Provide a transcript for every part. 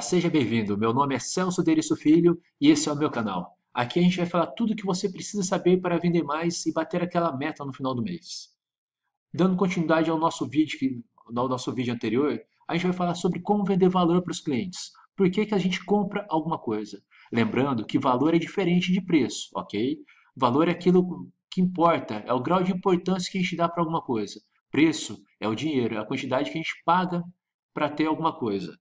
seja bem-vindo. Meu nome é Celso Derisso Filho e esse é o meu canal. Aqui a gente vai falar tudo o que você precisa saber para vender mais e bater aquela meta no final do mês. Dando continuidade ao nosso vídeo, que, ao nosso vídeo anterior, a gente vai falar sobre como vender valor para os clientes. Por que, que a gente compra alguma coisa? Lembrando que valor é diferente de preço, ok? Valor é aquilo que importa, é o grau de importância que a gente dá para alguma coisa. Preço é o dinheiro, é a quantidade que a gente paga para ter alguma coisa.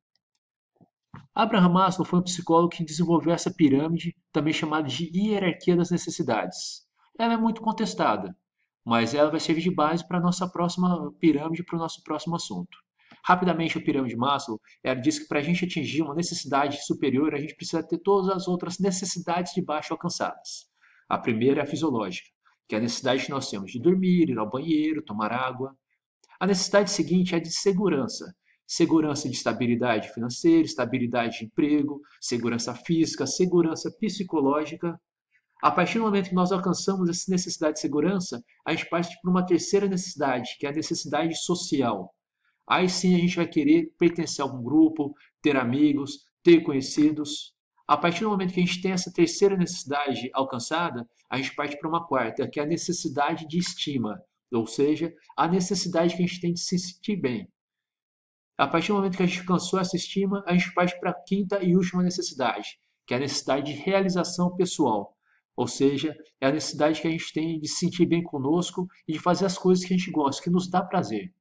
Abraham Maslow foi um psicólogo que desenvolveu essa pirâmide, também chamada de hierarquia das necessidades. Ela é muito contestada, mas ela vai servir de base para a nossa próxima pirâmide, para o nosso próximo assunto. Rapidamente, a pirâmide de Maslow ela diz que para a gente atingir uma necessidade superior, a gente precisa ter todas as outras necessidades de baixo alcançadas. A primeira é a fisiológica, que é a necessidade que nós temos de dormir, ir ao banheiro, tomar água. A necessidade seguinte é de segurança, segurança de estabilidade financeira, estabilidade de emprego, segurança física, segurança psicológica. A partir do momento que nós alcançamos essa necessidade de segurança, a gente parte para uma terceira necessidade, que é a necessidade social. Aí sim a gente vai querer pertencer a algum grupo, ter amigos, ter conhecidos. A partir do momento que a gente tem essa terceira necessidade alcançada, a gente parte para uma quarta, que é a necessidade de estima, ou seja, a necessidade que a gente tem de se sentir bem. A partir do momento que a gente alcançou essa estima, a gente parte para a quinta e última necessidade, que é a necessidade de realização pessoal. Ou seja, é a necessidade que a gente tem de se sentir bem conosco e de fazer as coisas que a gente gosta, que nos dá prazer.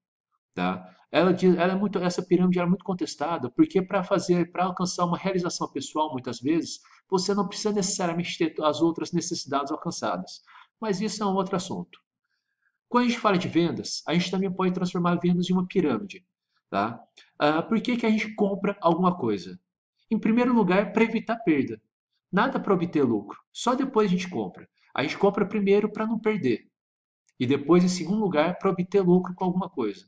Tá? Ela, ela é muito, essa pirâmide é muito contestada, porque para fazer, para alcançar uma realização pessoal, muitas vezes, você não precisa necessariamente ter as outras necessidades alcançadas. Mas isso é um outro assunto. Quando a gente fala de vendas, a gente também pode transformar vendas em uma pirâmide. Tá? Ah, por que, que a gente compra alguma coisa? Em primeiro lugar, para evitar perda. Nada para obter lucro. Só depois a gente compra. A gente compra primeiro para não perder. E depois, em segundo lugar, para obter lucro com alguma coisa.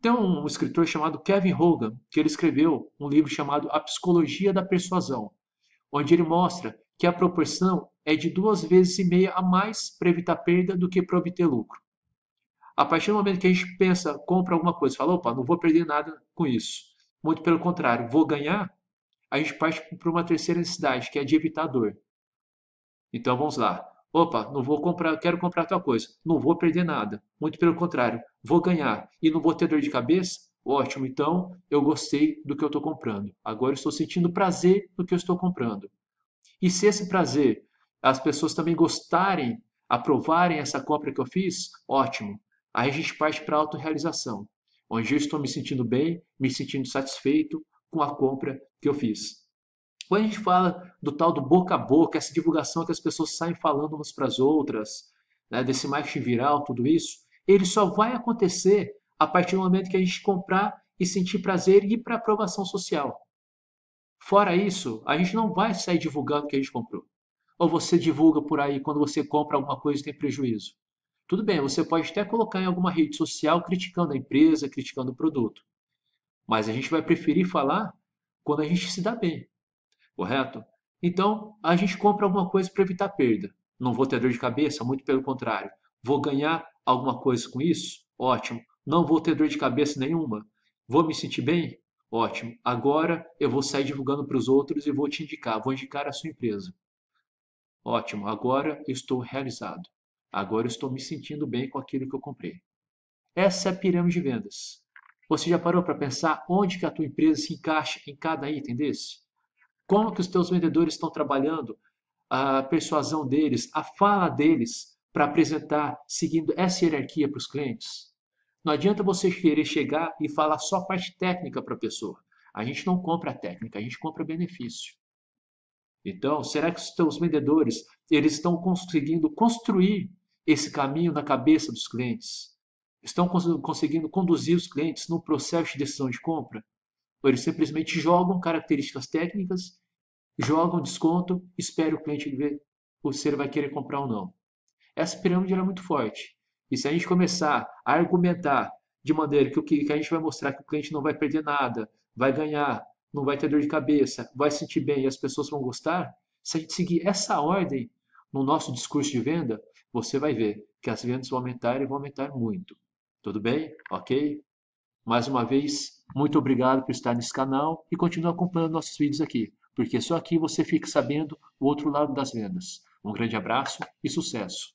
Tem um escritor chamado Kevin Hogan, que ele escreveu um livro chamado A Psicologia da Persuasão, onde ele mostra que a proporção é de duas vezes e meia a mais para evitar perda do que para obter lucro. A partir do momento que a gente pensa, compra alguma coisa, fala, opa, não vou perder nada com isso. Muito pelo contrário, vou ganhar, a gente parte para uma terceira necessidade, que é de evitar dor. Então vamos lá. Opa, não vou comprar, quero comprar tal coisa. Não vou perder nada. Muito pelo contrário, vou ganhar e não vou ter dor de cabeça? Ótimo, então eu gostei do que eu estou comprando. Agora estou sentindo prazer no que eu estou comprando. E se esse prazer as pessoas também gostarem, aprovarem essa compra que eu fiz, ótimo. Aí a gente parte para a autorrealização, onde eu estou me sentindo bem, me sentindo satisfeito com a compra que eu fiz. Quando a gente fala do tal do boca a boca, essa divulgação que as pessoas saem falando umas para as outras, né, desse marketing viral, tudo isso, ele só vai acontecer a partir do momento que a gente comprar e sentir prazer e ir para aprovação social. Fora isso, a gente não vai sair divulgando o que a gente comprou. Ou você divulga por aí quando você compra alguma coisa e tem prejuízo. Tudo bem, você pode até colocar em alguma rede social criticando a empresa, criticando o produto. Mas a gente vai preferir falar quando a gente se dá bem, correto? Então, a gente compra alguma coisa para evitar perda. Não vou ter dor de cabeça, muito pelo contrário. Vou ganhar alguma coisa com isso? Ótimo. Não vou ter dor de cabeça nenhuma. Vou me sentir bem? Ótimo. Agora eu vou sair divulgando para os outros e vou te indicar, vou indicar a sua empresa. Ótimo. Agora eu estou realizado. Agora eu estou me sentindo bem com aquilo que eu comprei. Essa é a pirâmide de vendas. Você já parou para pensar onde que a tua empresa se encaixa em cada item desse? Como que os teus vendedores estão trabalhando a persuasão deles, a fala deles para apresentar seguindo essa hierarquia para os clientes? Não adianta você querer chegar e falar só a parte técnica para a pessoa. A gente não compra técnica, a gente compra benefício. Então, será que os teus vendedores eles estão conseguindo construir esse caminho na cabeça dos clientes? Estão conseguindo conduzir os clientes no processo de decisão de compra? Ou eles simplesmente jogam características técnicas, jogam desconto, esperam o cliente ver se ele vai querer comprar ou não? Essa pirâmide é muito forte. E se a gente começar a argumentar de maneira que, o que, que a gente vai mostrar que o cliente não vai perder nada, vai ganhar, não vai ter dor de cabeça, vai sentir bem e as pessoas vão gostar, se a gente seguir essa ordem no nosso discurso de venda, você vai ver que as vendas vão aumentar e vão aumentar muito. Tudo bem? Ok? Mais uma vez, Muito obrigado por estar nesse canal e continue acompanhando nossos vídeos aqui, porque só aqui você fica sabendo o outro lado das vendas. Um grande abraço e sucesso!